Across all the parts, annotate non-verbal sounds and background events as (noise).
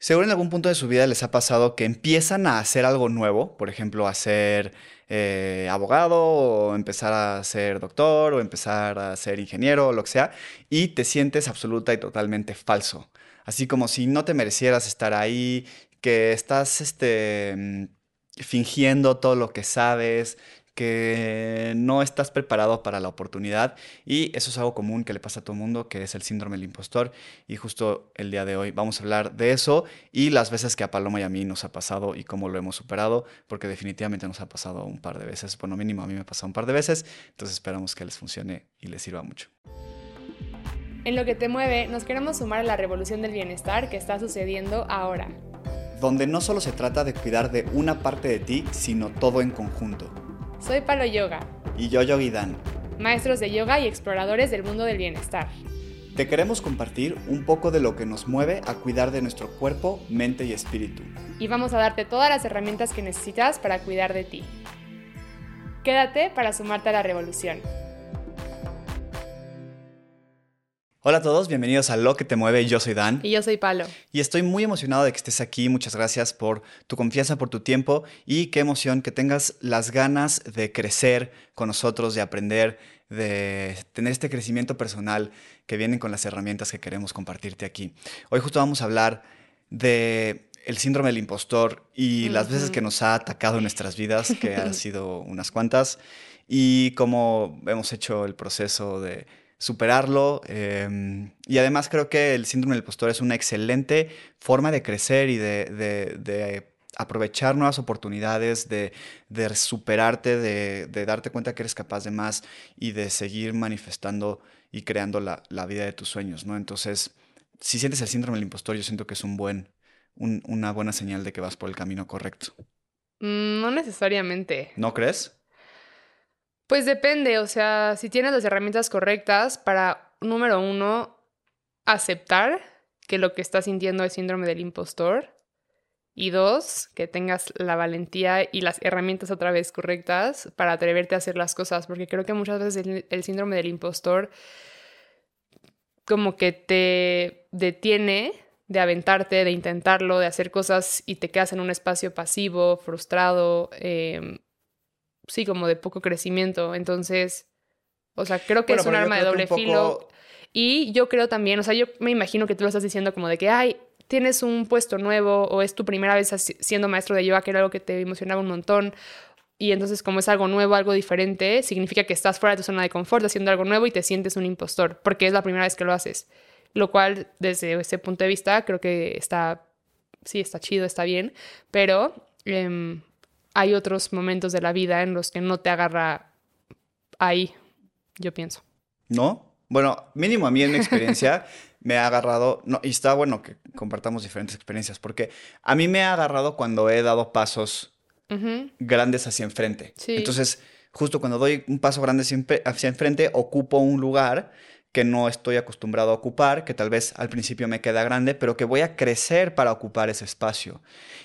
Seguro en algún punto de su vida les ha pasado que empiezan a hacer algo nuevo, por ejemplo, a ser eh, abogado o empezar a ser doctor o empezar a ser ingeniero o lo que sea, y te sientes absoluta y totalmente falso. Así como si no te merecieras estar ahí, que estás este, mm, fingiendo todo lo que sabes, que no estás preparado para la oportunidad y eso es algo común que le pasa a todo el mundo, que es el síndrome del impostor y justo el día de hoy vamos a hablar de eso y las veces que a Paloma y a mí nos ha pasado y cómo lo hemos superado, porque definitivamente nos ha pasado un par de veces, bueno mínimo a mí me ha pasado un par de veces, entonces esperamos que les funcione y les sirva mucho. En lo que te mueve, nos queremos sumar a la revolución del bienestar que está sucediendo ahora. Donde no solo se trata de cuidar de una parte de ti, sino todo en conjunto. Soy Palo Yoga. Y yo Yogi Dan. Maestros de yoga y exploradores del mundo del bienestar. Te queremos compartir un poco de lo que nos mueve a cuidar de nuestro cuerpo, mente y espíritu. Y vamos a darte todas las herramientas que necesitas para cuidar de ti. Quédate para sumarte a la revolución. Hola a todos, bienvenidos a Lo que te mueve. Yo soy Dan. Y yo soy Palo. Y estoy muy emocionado de que estés aquí. Muchas gracias por tu confianza, por tu tiempo y qué emoción que tengas las ganas de crecer con nosotros, de aprender, de tener este crecimiento personal que vienen con las herramientas que queremos compartirte aquí. Hoy justo vamos a hablar de el síndrome del impostor y las veces que nos ha atacado en nuestras vidas, que han (laughs) sido unas cuantas, y cómo hemos hecho el proceso de superarlo. Em, y además creo que el síndrome del impostor es una excelente forma de crecer y de, aprovechar nuevas oportunidades, de, superarte, de, darte cuenta que eres capaz de más y de seguir manifestando y creando la, vida de tus sueños, ¿no? Entonces, si sientes el síndrome del impostor, yo siento que es un buen, una buena señal de que vas por el camino correcto. Mm, no necesariamente. ¿No crees? Pues depende, o sea, si tienes las herramientas correctas para, número uno, aceptar que lo que estás sintiendo es síndrome del impostor. Y dos, que tengas la valentía y las herramientas otra vez correctas para atreverte a hacer las cosas, porque creo que muchas veces el, síndrome del impostor como que te detiene de aventarte, de intentarlo, de hacer cosas y te quedas en un espacio pasivo, frustrado, eh, sí, como de poco crecimiento. Entonces, o sea, creo que es un arma de doble filo. Y yo creo también, o sea, yo me imagino que tú lo estás diciendo como de que, ay, tienes un puesto nuevo o es tu primera vez siendo maestro de yoga, que era algo que te emocionaba un montón. Y entonces, como es algo nuevo, algo diferente, significa que estás fuera de tu zona de confort haciendo algo nuevo y te sientes un impostor, porque es la primera vez que lo haces. Lo cual, desde ese punto de vista, creo que está, sí, está chido, está bien, pero em, hay otros momentos de la vida en los que no te agarra ahí, yo pienso. ¿No? Bueno, mínimo a mí en mi experiencia (laughs) me ha agarrado, no, y está bueno que compartamos diferentes experiencias, porque a mí me ha agarrado cuando he dado pasos grandes hacia enfrente. Entonces, justo cuando doy un paso grande hacia enfrente, ocupo un lugar que no estoy acostumbrado a ocupar, que tal vez al principio me queda grande, pero que voy a crecer para ocupar ese espacio.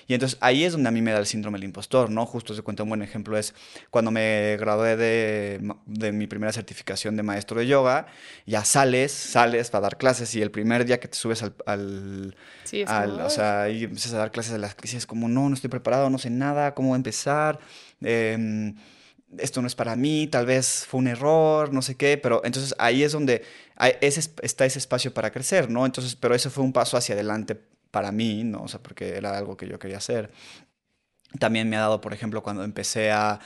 Y entonces ahí es donde a mí me da el síndrome del impostor, ¿no? Justo se cuenta un buen ejemplo es cuando me gradué de, de, mi primera certificación de maestro de yoga, ya sales, sales para dar clases y el primer día que te subes al... al, sí, o sea, y empiezas a dar clases de las crisis, como, no, no estoy preparado, no sé nada, cómo empezar. Eh, esto no es para mí, tal vez fue un error, no sé qué, pero entonces ahí es donde está ese espacio para crecer, ¿no? Entonces, pero eso fue un paso hacia adelante para mí, ¿no? O sea, porque era algo que yo quería hacer. También me ha dado, por ejemplo, cuando empecé a,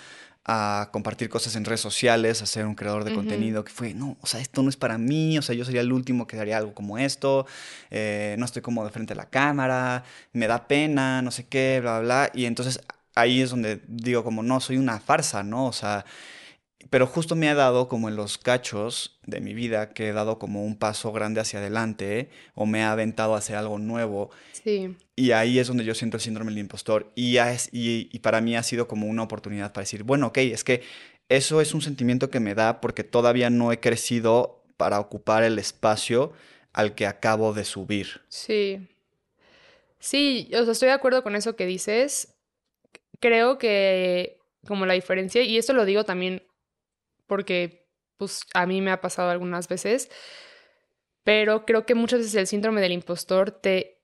compartir cosas en redes sociales, a ser un creador de contenido, que fue, no, o sea, esto no es para mí, o sea, yo sería el último que daría algo como esto, eh, no estoy como de frente a la cámara, me da pena, no sé qué, bla, bla, bla. Y entonces ahí es donde digo como, no, soy una farsa, ¿no? O sea, pero justo me ha dado como en los cachos de mi vida que he dado como un paso grande hacia adelante o me ha aventado a hacer algo nuevo. Sí. Y ahí es donde yo siento el síndrome del impostor y, es, y, y para mí ha sido como una oportunidad para decir, bueno, ok, es que eso es un sentimiento que me da porque todavía no he crecido para ocupar el espacio al que acabo de subir. Sí. Sí, o sea, estoy de acuerdo con eso que dices creo que como la diferencia, y esto lo digo también porque pues a mí me ha pasado algunas veces, pero creo que muchas veces el síndrome del impostor te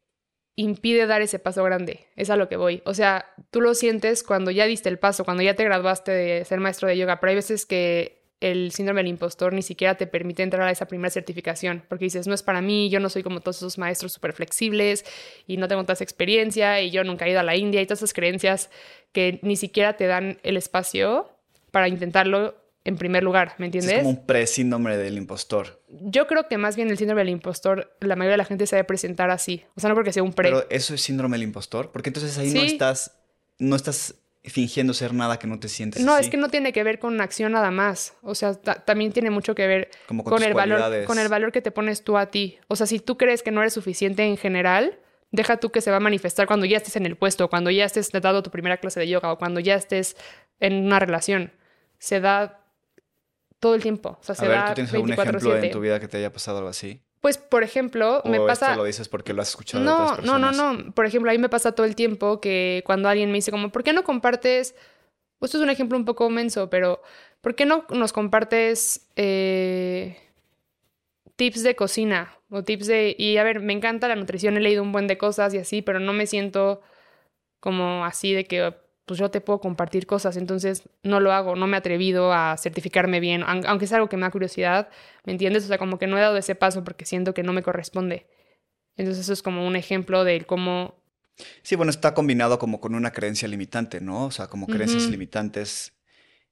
impide dar ese paso grande. Es a lo que voy. O sea, tú lo sientes cuando ya diste el paso, cuando ya te graduaste de ser maestro de yoga, pero hay veces que el síndrome del impostor ni siquiera te permite entrar a esa primera certificación, porque dices, no es para mí, yo no soy como todos esos maestros súper flexibles y no tengo tanta experiencia y yo nunca he ido a la India y todas esas creencias que ni siquiera te dan el espacio para intentarlo en primer lugar, ¿me entiendes? Es como un pre-síndrome del impostor. Yo creo que más bien el síndrome del impostor, la mayoría de la gente se debe presentar así. O sea, no porque sea un pre. Pero eso es síndrome del impostor, porque entonces ahí no estás, no estás fingiendo ser nada que no te sientes. No, es que no tiene que ver con acción nada más. O sea, también tiene mucho que ver con, el valor, con el valor que te pones tú a ti. O sea, si tú crees que no eres suficiente en general, deja tú que se va a manifestar cuando ya estés en el puesto, cuando ya estés dado tu primera clase de yoga o cuando ya estés en una relación. Se da todo el tiempo. O sea, se a ver, da ¿tú tienes algún ejemplo en tu vida que te haya pasado algo así? Pues, por ejemplo, me pasa... Esto lo dices porque lo has escuchado no, de otras personas. No, no, no. Por ejemplo, a mí me pasa todo el tiempo que cuando alguien me dice como, ¿por qué no compartes... Esto es un ejemplo un poco menso, pero ¿por qué no nos compartes eh, tips de cocina o tips de... Y a ver, me encanta la nutrición, he leído un buen de cosas y así, pero no me siento como así de que pues yo te puedo compartir cosas, entonces no lo hago, no me he atrevido a certificarme bien, aunque es algo que me da curiosidad, ¿me entiendes? O sea, como que no he dado ese paso porque siento que no me corresponde. Entonces eso es como un ejemplo de cómo... Sí, bueno, está combinado como con una creencia limitante, ¿no? O sea, como creencias limitantes.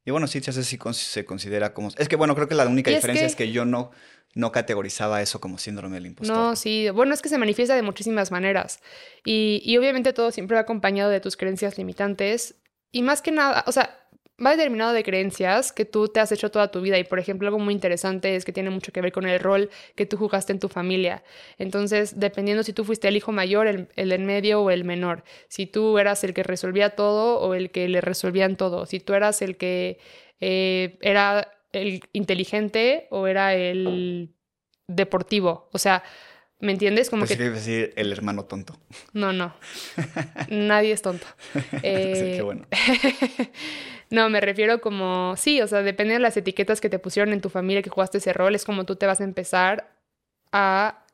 Y bueno, sí, sí se considera como... Es que bueno, creo que la única diferencia es que yo no, no categorizaba eso como síndrome del impostor. No, sí, bueno, es que se manifiesta de muchísimas maneras. Y, y, obviamente todo siempre va acompañado de tus creencias limitantes. Y más que nada, o sea, va determinado de creencias que tú te has hecho toda tu vida. Y por ejemplo, algo muy interesante es que tiene mucho que ver con el rol que tú jugaste en tu familia. Entonces, dependiendo si tú fuiste el hijo mayor, el, el en medio o el menor. Si tú eras el que resolvía todo o el que le resolvían todo. Si tú eras el que eh, era el inteligente o era el deportivo. O sea, ¿me entiendes? Como pues que... decir el hermano tonto. No, no. (laughs) Nadie es tonto. (laughs) Eh... qué bueno. (laughs) no, me refiero como, sí, o sea, depende de las etiquetas que te pusieron en tu familia que jugaste ese rol, es como tú te vas a empezar a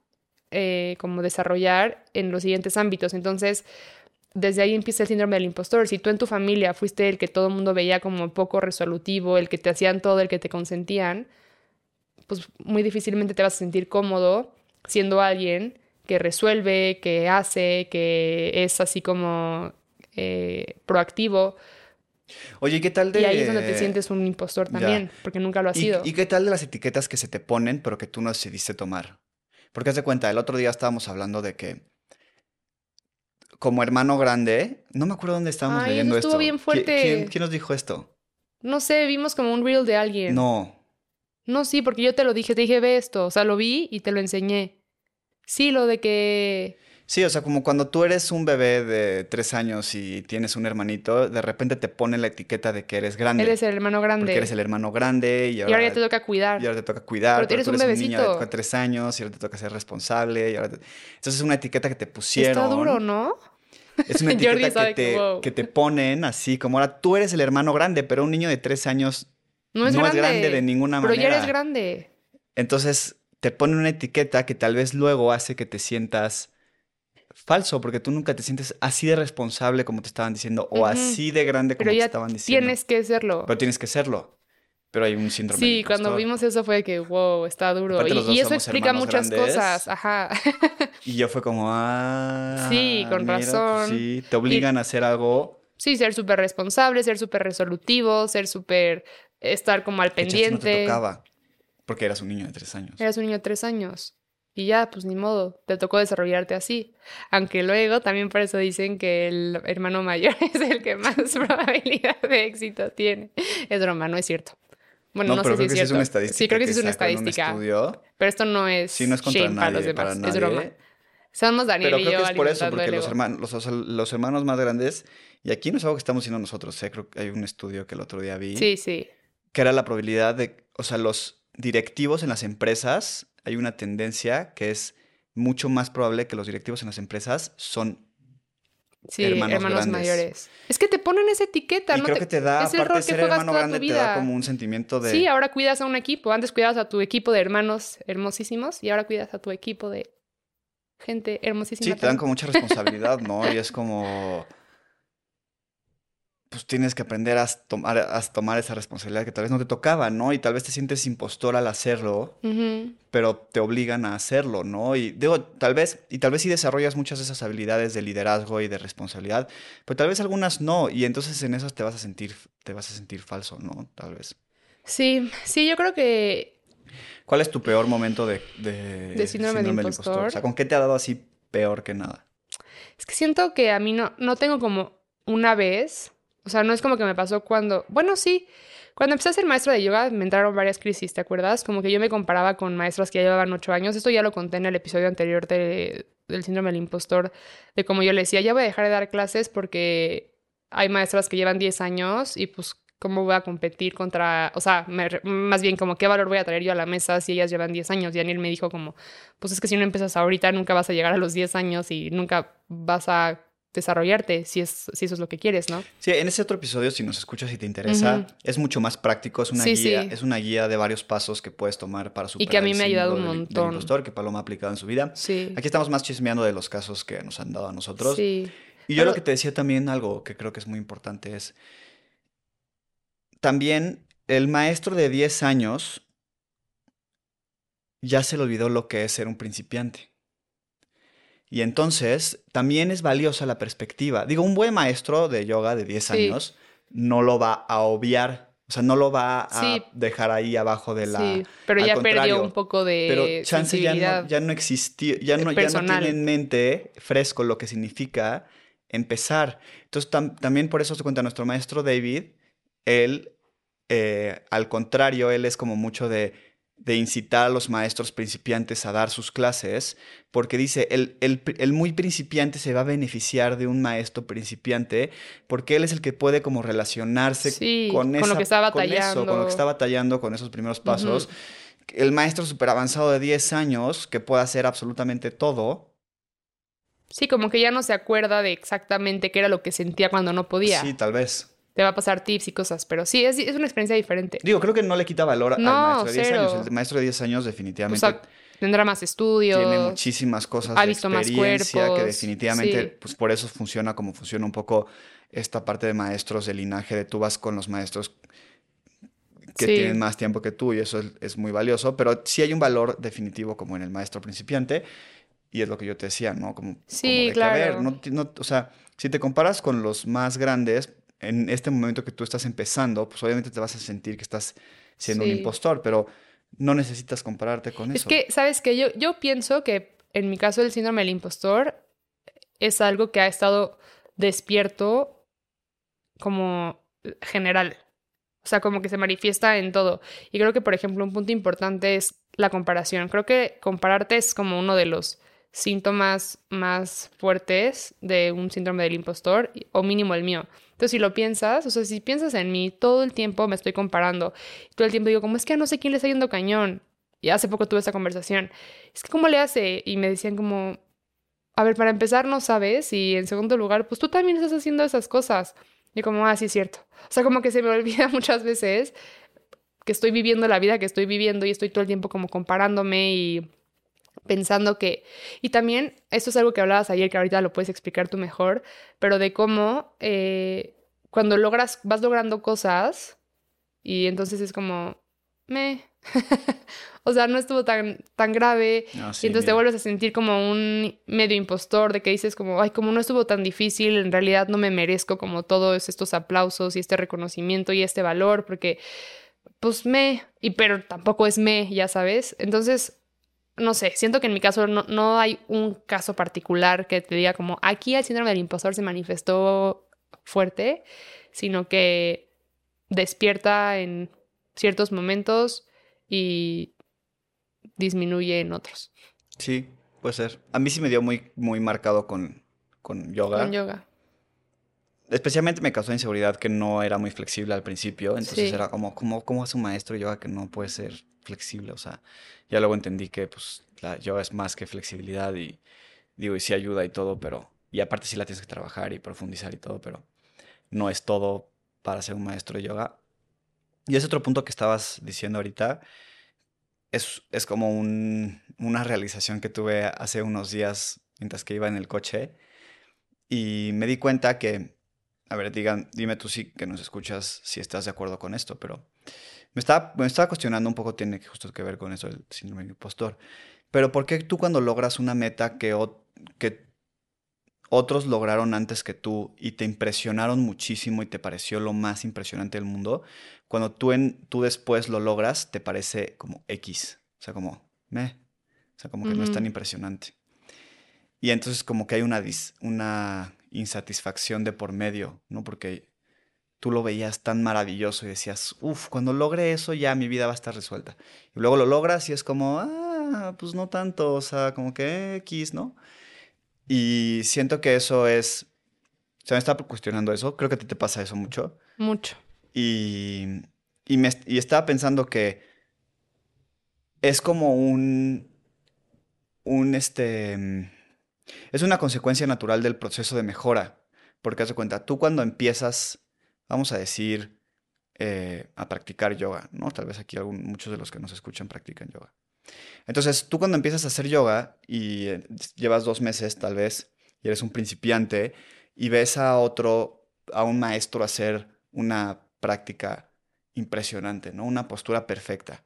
eh, como desarrollar en los siguientes ámbitos. Entonces, desde ahí empieza el síndrome del impostor. Si tú en tu familia fuiste el que todo el mundo veía como poco resolutivo, el que te hacían todo, el que te consentían, pues muy difícilmente te vas a sentir cómodo siendo alguien que resuelve, que hace, que es así como eh, proactivo. Oye, ¿qué tal de...? Y ahí es donde te sientes un impostor también, porque nunca lo has sido. ¿Y qué tal de las etiquetas que se te ponen, pero que tú no decidiste tomar? Porque haz de cuenta, el otro día estábamos hablando de que como hermano grande, no me acuerdo dónde estábamos Ay, leyendo estuvo bien fuerte. ¿Quién, nos dijo esto? No sé, vimos como un reel de alguien. No. No, sí, porque yo te lo dije, te dije, ve esto. O sea, lo vi y te lo enseñé. Sí, lo de que... Sí, o sea, como cuando tú eres un bebé de tres años y tienes un hermanito, de repente te pone la etiqueta de que eres grande. Eres el hermano grande. Porque eres el hermano grande y ahora, ya te toca cuidar. Y ahora te toca cuidar. Pero, eres un bebecito. Un de tres años y ahora te toca ser responsable. Y ahora Entonces es una etiqueta que te pusieron. Está duro, ¿no? Es una (laughs) etiqueta que, te, que te ponen así, como ahora tú eres el hermano grande, pero un niño de tres años no es, grande. de ninguna manera. Pero ya eres grande. Entonces te ponen una etiqueta que tal vez luego hace que te sientas falso, porque tú nunca te sientes así de responsable como te estaban diciendo, o así de grande como te estaban diciendo. Tienes que serlo. Pero tienes que serlo. Pero hay un síndrome. Sí, cuando vimos eso fue que, wow, está duro. y, eso explica muchas cosas. Ajá. (laughs) y yo fue como, ah. Sí, con pues razón. sí, te obligan a hacer algo. Sí, ser súper responsable, ser súper resolutivo, ser súper. estar como al pendiente. No te tocaba. Porque eras un niño de tres años. Eras un niño de tres años. Y ya, pues ni modo, te tocó desarrollarte así. Aunque luego también por eso dicen que el hermano mayor (laughs) es el que más (laughs) probabilidad de éxito tiene. Es broma, no es cierto. Bueno, no, sé si es cierto. Sí, una estadística. Sí, creo que, sí es una estadística. pero esto no es sí, no es contra shame nadie, para los demás. es broma. Somos Daniel pero y yo creo que es por eso, porque los hermanos, los, hermanos más grandes, y aquí no es algo que estamos haciendo nosotros, ¿eh? creo que hay un estudio que el otro día vi. Sí, sí. Que era la probabilidad de, o sea, los directivos en las empresas, hay una tendencia que es mucho más probable que los directivos en las empresas son Sí, hermanos, mayores. Es que te ponen esa etiqueta, y ¿no? Creo que te da, es el aparte de ser hermano grande, te da como un sentimiento de. Sí, ahora cuidas a un equipo. Antes cuidabas a tu equipo de hermanos hermosísimos y ahora cuidas a tu equipo de gente hermosísima. Sí, te dan con mucha (laughs) responsabilidad, ¿no? Y es como pues tienes que aprender a tomar, a tomar esa responsabilidad que tal vez no te tocaba, ¿no? Y tal vez te sientes impostor al hacerlo, pero te obligan a hacerlo, ¿no? Y digo, tal vez, y tal vez sí desarrollas muchas de esas habilidades de liderazgo y de responsabilidad, pero tal vez algunas no, y entonces en esas te vas a sentir, te vas a sentir falso, ¿no? Tal vez. Sí, sí, yo creo que... ¿Cuál es tu peor momento de, de, síndrome, de impostor? O sea, ¿con qué te ha dado así peor que nada? Es que siento que a mí no, no tengo como una vez o sea, no es como que me pasó cuando, bueno, sí, cuando empecé a ser maestra de yoga me entraron varias crisis, ¿te acuerdas? Como que yo me comparaba con maestras que ya llevaban ocho años. Esto ya lo conté en el episodio anterior del síndrome del impostor, de cómo yo le decía, ya voy a dejar de dar clases porque hay maestras que llevan diez años y pues cómo voy a competir contra, o sea, más bien como qué valor voy a traer yo a la mesa si ellas llevan diez años. Y Daniel me dijo como, pues es que si no empiezas ahorita nunca vas a llegar a los diez años y nunca vas a desarrollarte si, es, si eso es lo que quieres, ¿no? Sí, en ese otro episodio, si nos escuchas y te interesa, es mucho más práctico, es una guía, es una guía de varios pasos que puedes tomar para superar Y que a mí me ha ayudado un montón. impostor, que Paloma ha aplicado en su vida. Sí. Aquí estamos más chismeando de los casos que nos han dado a nosotros. Sí. Y yo lo que te decía también, algo que creo que es muy importante, es también el maestro de 10 años ya se le olvidó lo que es ser un principiante. Y entonces también es valiosa la perspectiva. Digo, un buen maestro de yoga de 10 años no lo va a obviar. O sea, no lo va a dejar ahí abajo de la. Sí, pero ya perdió un poco de. Pero chance ya no, ya no existía, ya no, ya no tiene en mente fresco lo que significa empezar. Entonces, también por eso se cuenta nuestro maestro David, él, eh, al contrario, él es como mucho de de incitar a los maestros principiantes a dar sus clases, porque dice, el, el, muy principiante se va a beneficiar de un maestro principiante, porque él es el que puede como relacionarse con, con, lo que está batallando. con lo que está batallando, con esos primeros pasos. El maestro súper avanzado de 10 años, que puede hacer absolutamente todo. Sí, como que ya no se acuerda de exactamente qué era lo que sentía cuando no podía. Sí, tal vez te va a pasar tips y cosas, pero sí, es, es una experiencia diferente. Digo, creo que no le quita valor al maestro de 10 años. El maestro de 10 años definitivamente... O sea, tendrá más estudios. Tiene muchísimas cosas ha visto más cuerpos, que definitivamente, pues por eso funciona como funciona un poco esta parte de maestros de linaje, de tú vas con los maestros que tienen más tiempo que tú y eso es, muy valioso, pero sí hay un valor definitivo como en el maestro principiante y es lo que yo te decía, ¿no? Como, sí, claro. no, o sea, si te comparas con los más grandes, en este momento que tú estás empezando, pues obviamente te vas a sentir que estás siendo un impostor, pero no necesitas compararte con eso. Es que, ¿sabes que Yo, yo pienso que en mi caso el síndrome del impostor es algo que ha estado despierto como general. O sea, como que se manifiesta en todo. Y creo que, por ejemplo, un punto importante es la comparación. Creo que compararte es como uno de los síntomas más fuertes de un síndrome del impostor, o mínimo el mío. Entonces, si lo piensas, o sea, si piensas en mí, todo el tiempo me estoy comparando. Todo el tiempo digo, como es que no sé quién le está yendo cañón. Y hace poco tuve esa conversación. Es que, ¿cómo le hace? Y me decían como, a ver, para empezar, no sabes. Y en segundo lugar, pues tú también estás haciendo esas cosas. Y como, ah, sí es cierto. O sea, como que se me (laughs) olvida muchas veces que estoy viviendo la vida que estoy viviendo y estoy todo el tiempo como comparándome y pensando que, y también, esto es algo que hablabas ayer, que ahorita lo puedes explicar tú mejor, pero de cómo eh, cuando logras, vas logrando cosas y entonces es como, me, (laughs) o sea, no estuvo tan, tan grave, y entonces te vuelves a sentir como un medio impostor de que dices como, ay, como no estuvo tan difícil, en realidad no me merezco como todos estos aplausos y este reconocimiento y este valor, porque pues me, y pero tampoco es me, ya sabes. Entonces, no sé, siento que en mi caso no, hay un caso particular que te diga como aquí el síndrome del impostor se manifestó fuerte, sino que despierta en ciertos momentos y disminuye en otros. Sí, puede ser. A mí sí me dio muy, muy marcado con, con yoga. Con yoga. Especialmente me causó inseguridad que no era muy flexible al principio. Entonces era como, ¿cómo, ¿cómo es un maestro de yoga que no puede ser flexible? O sea, ya luego entendí que pues la yoga es más que flexibilidad y digo, y sí ayuda y todo, pero, y aparte sí la tienes que trabajar y profundizar y todo, pero no es todo para ser un maestro de yoga. Y ese otro punto que estabas diciendo ahorita, es, es como un, una realización que tuve hace unos días mientras que iba en el coche y me di cuenta que, a ver, digan, dime tú sí que nos escuchas si estás de acuerdo con esto, pero me estaba, me estaba cuestionando un poco, tiene justo que ver con eso del síndrome del impostor. Pero ¿por qué tú cuando logras una meta que, que otros lograron antes que tú y te impresionaron muchísimo y te pareció lo más impresionante del mundo, cuando tú, en, tú después lo logras, te parece como X, o sea, como me, o sea, como que no es tan impresionante. Y entonces como que hay una, una insatisfacción de por medio, ¿no? Porque tú lo veías tan maravilloso y decías, uff, cuando logre eso ya mi vida va a estar resuelta. Y luego lo logras y es como, ah, pues no tanto, o sea, como que X, ¿no? Y siento que eso es, se me está cuestionando eso, creo que a ti te pasa eso mucho. Mucho. Y, y, me, y estaba pensando que es como un, un, este, es una consecuencia natural del proceso de mejora, porque haz de cuenta, tú cuando empiezas, vamos a decir, eh, a practicar yoga, ¿no? Tal vez aquí muchos de los que nos escuchan practican yoga. Entonces, tú cuando empiezas a hacer yoga y eh, llevas dos meses tal vez, y eres un principiante, y ves a otro, a un maestro hacer una práctica impresionante, ¿no? Una postura perfecta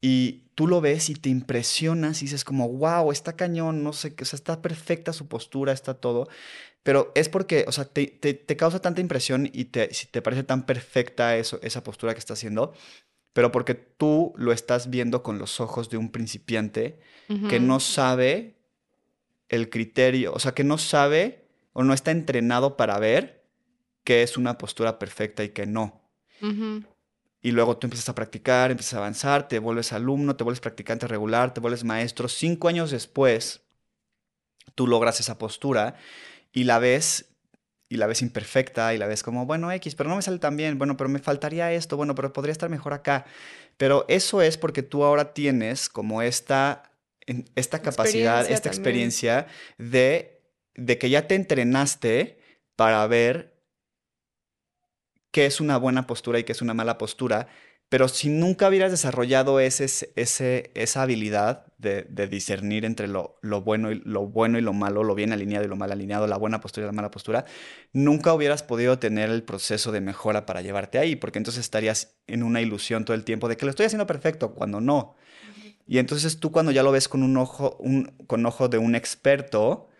y tú lo ves y te impresionas y dices como, wow, está cañón, no sé, o sea, está perfecta su postura, está todo, pero es porque, o sea, te, te, causa tanta impresión y te, si te parece tan perfecta eso, esa postura que está haciendo, pero porque tú lo estás viendo con los ojos de un principiante que no sabe el criterio, o sea, que no sabe o no está entrenado para ver qué es una postura perfecta y qué no. Y luego tú empiezas a practicar, empiezas a avanzar, te vuelves alumno, te vuelves practicante regular, te vuelves maestro. Cinco años después, tú logras esa postura y la ves y la ves imperfecta y la ves como, bueno, X, pero no me sale tan bien, bueno, pero me faltaría esto, bueno, pero podría estar mejor acá. Pero eso es porque tú ahora tienes como esta, esta capacidad, esta experiencia de, de que ya te entrenaste para ver qué es una buena postura y qué es una mala postura, pero si nunca hubieras desarrollado ese, ese, esa habilidad de, discernir entre lo, lo, bueno y, lo bueno y lo malo, lo bien alineado y lo mal alineado, la buena postura y la mala postura, nunca hubieras podido tener el proceso de mejora para llevarte ahí, porque entonces estarías en una ilusión todo el tiempo de que lo estoy haciendo perfecto, cuando no. Y entonces tú cuando ya lo ves con un ojo, un, con ojo de un experto,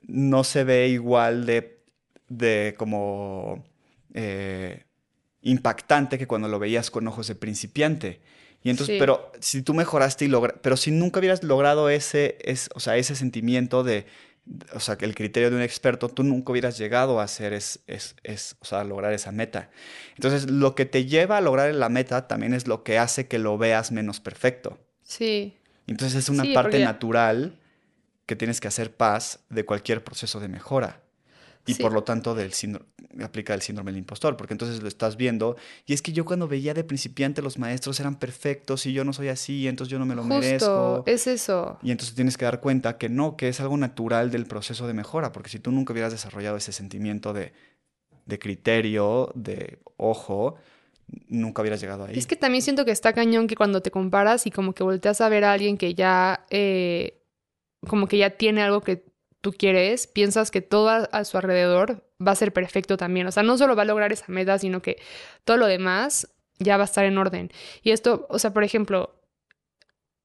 no se ve igual de, de como eh, impactante que cuando lo veías con ojos de principiante. Y entonces, pero si tú mejoraste y lograste, pero si nunca hubieras logrado ese, es, o sea, ese sentimiento de, o sea, que el criterio de un experto, tú nunca hubieras llegado a hacer es, es, es, o sea, lograr esa meta. Entonces, lo que te lleva a lograr la meta también es lo que hace que lo veas menos perfecto. Sí. Entonces, es una parte natural que tienes que hacer paz de cualquier proceso de mejora y por lo tanto del aplica el síndrome del impostor, porque entonces lo estás viendo y es que yo cuando veía de principiante los maestros eran perfectos y yo no soy así, entonces yo no me lo Justo, merezco. es eso. Y entonces tienes que dar cuenta que no, que es algo natural del proceso de mejora, porque si tú nunca hubieras desarrollado ese sentimiento de, de criterio, de ojo, nunca hubieras llegado ahí. Es que también siento que está cañón que cuando te comparas y como que volteas a ver a alguien que ya, eh, como que ya tiene algo que tú quieres, piensas que todo a, su alrededor va a ser perfecto también. O sea, no solo va a lograr esa meta, sino que todo lo demás ya va a estar en orden. Y esto, o sea, por ejemplo,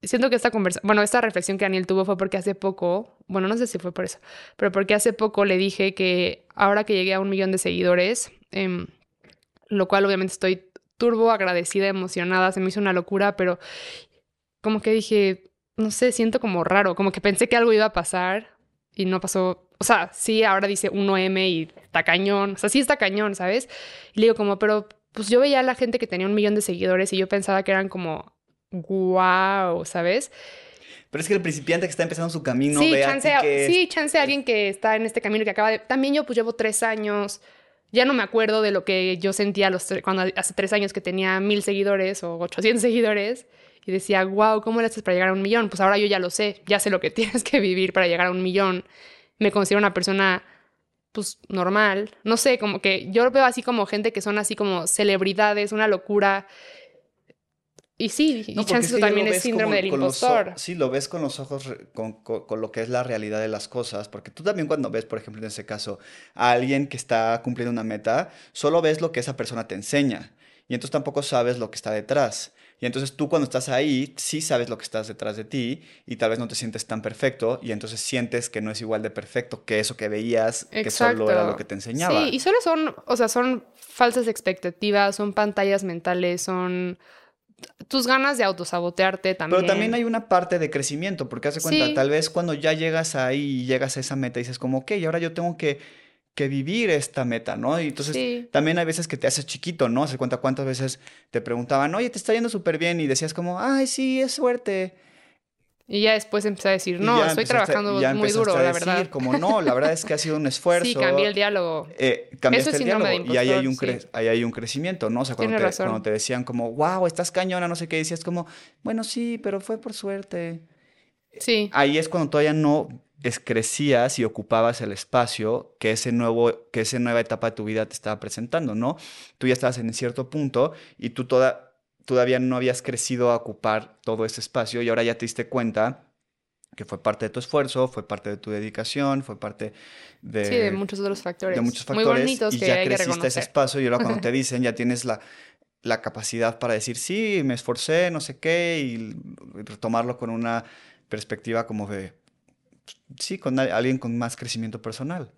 siento que esta conversación, bueno, esta reflexión que Daniel tuvo fue porque hace poco, bueno, no sé si fue por eso, pero porque hace poco le dije que ahora que llegué a un millón de seguidores, em, lo cual obviamente estoy turbo agradecida, emocionada, se me hizo una locura, pero como que dije, no sé, siento como raro, como que pensé que algo iba a pasar y no pasó. O sea, sí, ahora dice 1M y está cañón. O sea, sí está cañón, ¿sabes? Y le digo como, pero pues yo veía a la gente que tenía un millón de seguidores y yo pensaba que eran como, wow, ¿sabes? Pero es que el principiante que está empezando su camino, sí, chance, sí, chance a alguien que está en este camino que acaba de... También yo pues llevo tres años, ya no me acuerdo de lo que yo sentía los cuando hace tres años que tenía mil seguidores o 800 seguidores y decía, wow, ¿cómo le haces para llegar a un millón? Pues ahora yo ya lo sé, ya sé lo que (laughs) tienes que vivir para llegar a un millón. Me considero una persona, pues, normal. No sé, como que yo veo así como gente que son así como celebridades, una locura. Y sí, y No, es que ya también lo es síndrome como del los impostor. sí, lo ves con los ojos, con, con- con lo que es la realidad de las cosas, porque tú también cuando ves, por ejemplo, en ese caso, a alguien que está cumpliendo una meta, solo ves lo que esa persona te enseña, y entonces tampoco sabes lo que está detrás. Y entonces tú cuando estás ahí, sí sabes lo que estás detrás de ti, y tal vez no te sientes tan perfecto, y entonces sientes que no es igual de perfecto que eso que veías, que solo era lo que te enseñaba. Sí, y solo son, o sea, son falsas expectativas, son pantallas mentales, son tus ganas de autosabotearte también. Pero también hay una parte de crecimiento, porque hace cuenta, Sí. tal vez cuando ya llegas ahí y llegas a esa meta, dices como, ok, ahora yo tengo que, que vivir esta meta, ¿no? Y entonces Sí. también hay veces que te haces chiquito, ¿no? Hace cuenta cuántas veces te preguntaban, oye, te está yendo súper bien, y decías como, ay, sí, es suerte. Y ya después empecé a decir, no, estoy trabajando muy duro, a la decir verdad. como, no, la verdad es que ha sido un (laughs) esfuerzo. Sí, cambié el diálogo. eh, cambiaste Eso es el diálogo y ahí hay, un cre- ahí hay un crecimiento, ¿no? O sea, cuando te, razón. cuando te decían como, wow, estás cañona, no sé qué, decías como, bueno, sí, pero fue por suerte. Sí, Ahí es cuando todavía no es- crecías y ocupabas el espacio que ese nuevo, que esa nueva etapa de tu vida te estaba presentando, ¿no? Tú ya estabas en cierto punto y tú toda, todavía no habías crecido a ocupar todo ese espacio y ahora ya te diste cuenta que fue parte de tu esfuerzo, fue parte de tu dedicación, fue parte de, sí, de muchos otros factores. de muchos Muy factores bonitos y que ya hay que creciste ese espacio y ahora cuando te (laughs) dicen ya tienes la, la capacidad para decir sí, me esforcé, no sé qué y retomarlo con una perspectiva como de sí, con al- alguien con más crecimiento personal.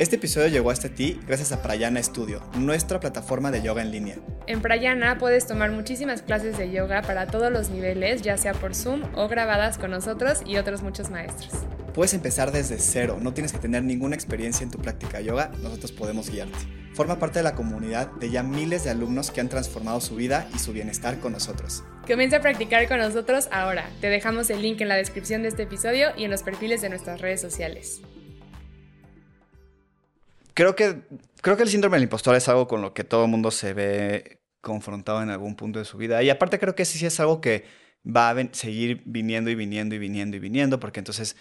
Este episodio llegó hasta ti gracias a Prayana Studio, nuestra plataforma de yoga en línea. En Prayana puedes tomar muchísimas clases de yoga para todos los niveles, ya sea por Zoom o grabadas con nosotros y otros muchos maestros. Puedes empezar desde cero, no tienes que tener ninguna experiencia en tu práctica de yoga, nosotros podemos guiarte. Forma parte de la comunidad de ya miles de alumnos que han transformado su vida y su bienestar con nosotros. Comienza a practicar con nosotros ahora. Te dejamos el link en la descripción de este episodio y en los perfiles de nuestras redes sociales. Creo que, creo que el síndrome del impostor es algo con lo que todo el mundo se ve confrontado en algún punto de su vida. Y aparte creo que sí, sí es algo que va a seguir viniendo y viniendo y viniendo y viniendo, porque entonces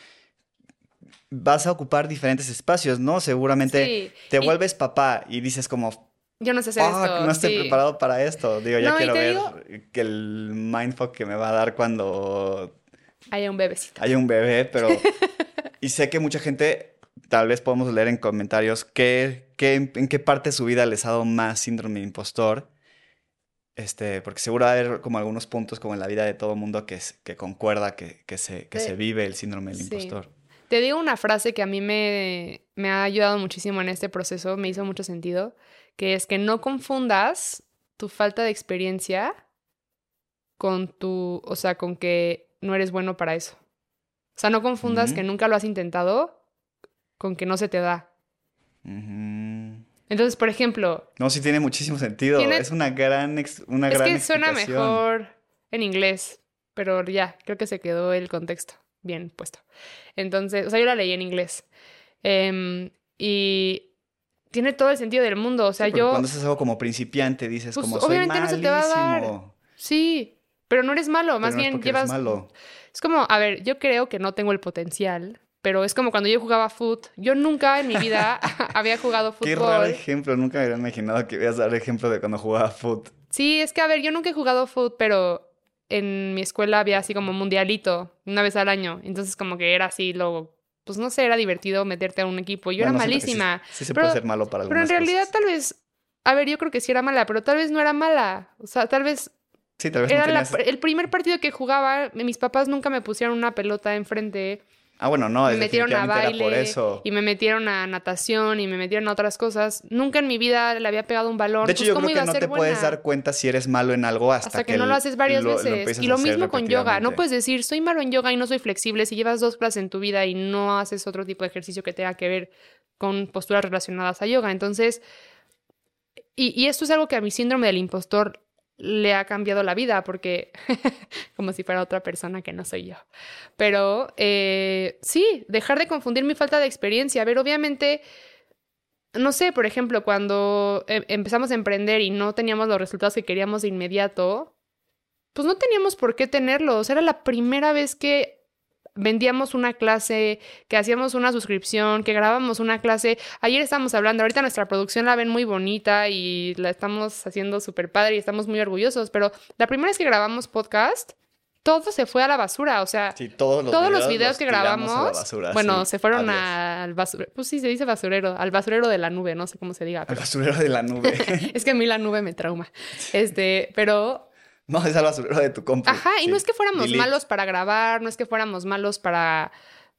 vas a ocupar diferentes espacios, ¿no? Seguramente Sí, te y- vuelves papá y dices como, Yo no sé hacer "Fuck, esto. no estoy sí. preparado para esto. Digo, ya No, quiero ver digo- que el mindfuck que me va a dar cuando Hay un bebecito. hay un bebé, pero... (laughs) y sé que mucha gente, tal vez podemos leer en comentarios qué, qué- en qué parte de su vida les ha dado más síndrome de impostor. Este, porque seguro va a haber como algunos puntos como en la vida de todo mundo que, es- que concuerda que, que, se, que se vive el síndrome del sí. impostor. Te digo una frase que a mí me, me ha ayudado muchísimo en este proceso, me hizo mucho sentido, que es que no confundas tu falta de experiencia con tu, o sea, con que no eres bueno para eso. O sea, no confundas que nunca lo has intentado con que no se te da. Entonces, por ejemplo, No, sí tiene muchísimo sentido. Tiene- Es una gran, ex- una es gran que suena mejor en inglés, pero ya, creo que se quedó el contexto bien puesto. Entonces, o sea, yo la leí en inglés. Em, y tiene todo el sentido del mundo. O sea, Sí, yo. Cuando haces algo como principiante dices Pues, como soy obviamente no se te va a dar. malísimo", Sí, pero no eres malo. Más no bien llevas. malo. Es como, a ver, yo creo que no tengo el potencial, pero es como cuando yo jugaba foot. Yo nunca en mi vida (laughs) (laughs) había jugado Qué raro fútbol. ejemplo, nunca me hubiera imaginado que ibas a dar ejemplo de cuando jugaba foot. Sí, es que a ver, yo nunca he jugado foot, pero en mi escuela había así como mundialito, una vez al año. Entonces como que era así, lo, pues no sé, era divertido meterte a un equipo. Yo Bueno, era sí- malísima. Sí, se Pero- puede ser malo para Pero en realidad cosas. tal vez, a ver, yo creo que sí era mala, pero tal vez no era mala. O sea, tal vez Sí, tal vez era no la- el primer partido que jugaba, mis papás nunca me pusieron una pelota enfrente. Ah, bueno, no, me metieron a era por baile eso. y me metieron a natación y me metieron a otras cosas. Nunca en mi vida le había pegado un balón. De hecho, pues, yo ¿cómo creo iba que no te puedes dar cuenta si eres malo en algo hasta, hasta que, no lo haces varias veces. y lo mismo con yoga. No puedes decir, soy malo en yoga y no soy flexible si llevas dos clases en tu vida y no haces otro tipo de ejercicio que tenga que ver con posturas relacionadas a yoga. Entonces, y, y esto es algo que a mi síndrome del impostor le ha cambiado la vida porque (laughs) como si fuera otra persona que no soy yo. Pero eh, sí, dejar de confundir mi falta de experiencia. A ver, obviamente, no sé, por ejemplo, cuando em- empezamos a emprender y no teníamos los resultados que queríamos de inmediato, pues no teníamos por qué tenerlos. Era la primera vez que vendíamos una clase, que hacíamos una suscripción, que grabamos una clase. Ayer estábamos hablando, ahorita nuestra producción la ven muy bonita y la estamos haciendo súper padre y estamos muy orgullosos, pero la primera vez que grabamos podcast, todo se fue a la basura, o sea, todos los todos videos, los videos que tiramos a la grabamos, basura, bueno, sí. se fueron Adiós. al basurero, pues sí, se dice basurero, al basurero de la nube, no sé cómo se diga. Al pero- basurero de la nube. (laughs) es que a mí la nube me trauma. Este, pero (laughs) no, es al basurero de tu compu. Ajá, y Sí. no es que fuéramos Delete. malos para grabar, no es que fuéramos malos para,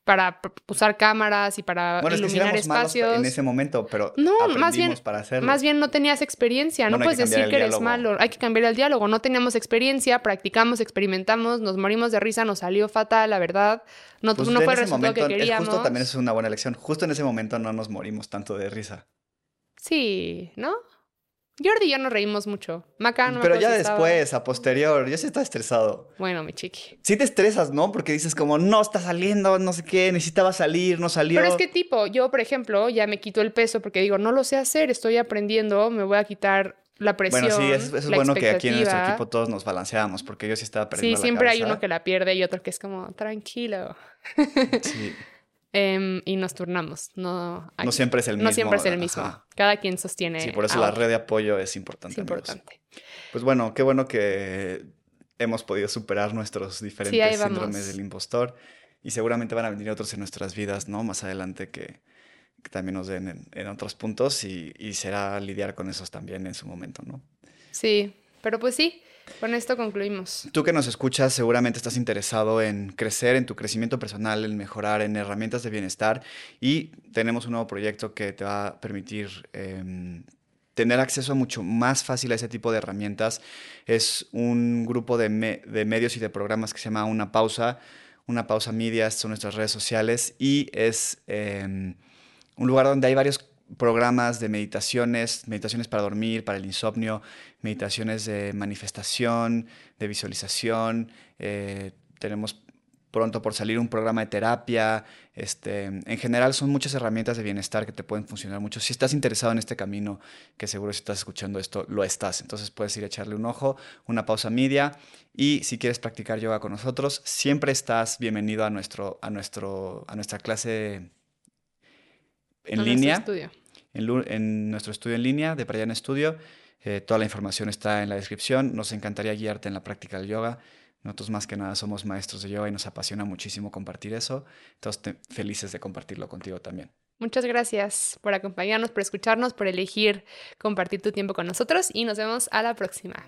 para usar cámaras y para Bueno, es que iluminar éramos malos espacios. en ese momento, pero No, aprendimos más bien- para hacerlo. Más bien no tenías experiencia, no Bueno, puedes que decir que eres diálogo. malo, hay que cambiar el diálogo, no teníamos experiencia, practicamos, experimentamos, nos morimos de risa, nos salió fatal, la verdad, no, Pues no fue el ese resultado momento, que es queríamos. justo también es una buena elección. Justo en ese momento no nos morimos tanto de risa. Sí, ¿no? Jordi y yo nos reímos mucho. Maca, no Pero ya si estaba- después, a posterior, ya sí está estresado. Bueno, mi chiqui. Sí te estresas, ¿no? Porque dices como, no, está saliendo, no sé qué, necesitaba salir, no salió. Pero es que tipo, yo por ejemplo, ya me quito el peso porque digo, no lo sé hacer, estoy aprendiendo, me voy a quitar la presión. Bueno, sí, es, eso es bueno que aquí en nuestro equipo todos nos balanceamos, porque yo sí estaba Sí, perdiendo la siempre hay uno que la pierde y otro que es como, tranquilo. Sí, (laughs) Em, y nos turnamos. No, hay- no siempre es el mismo. no siempre es el mismo. Ajá. Cada quien sostiene. Sí, por eso la red de apoyo es importante. Es importante. Pues bueno, qué bueno que hemos podido superar nuestros diferentes vamos. síndromes del impostor y seguramente van a venir otros en nuestras vidas, ¿no? Más adelante que, que también nos den en, en otros puntos y, y será lidiar con esos también en su momento, ¿no? Sí, pero pues sí, con esto concluimos. Tú que nos escuchas seguramente estás interesado en crecer, en tu crecimiento personal, en mejorar, en herramientas de bienestar y tenemos un nuevo proyecto que te va a permitir em, tener acceso mucho más fácil a ese tipo de herramientas. Es un grupo de medios y de programas que se llama Una Pausa. Una Pausa Media son nuestras redes sociales y es em, un lugar donde hay varios programas de meditaciones, meditaciones para dormir, para el insomnio, meditaciones de manifestación, de visualización. eh, tenemos pronto por salir un programa de terapia. Este, en general son muchas herramientas de bienestar que te pueden funcionar mucho. Si estás interesado en este camino, que seguro si estás escuchando esto, lo estás. Entonces puedes ir a echarle un ojo, una pausa media. Y si quieres practicar yoga con nosotros, siempre estás bienvenido a, nuestro, a, nuestro, a nuestra clase en línea en, nuestro estudio en línea de Prayan Studio. Eh, toda la información está en la descripción. Nos encantaría guiarte en la práctica del yoga. Nosotros más que nada somos maestros de yoga y nos apasiona muchísimo compartir eso. Entonces, te- felices de compartirlo contigo también. Muchas gracias por acompañarnos, por escucharnos, por elegir compartir tu tiempo con nosotros y nos vemos a la próxima.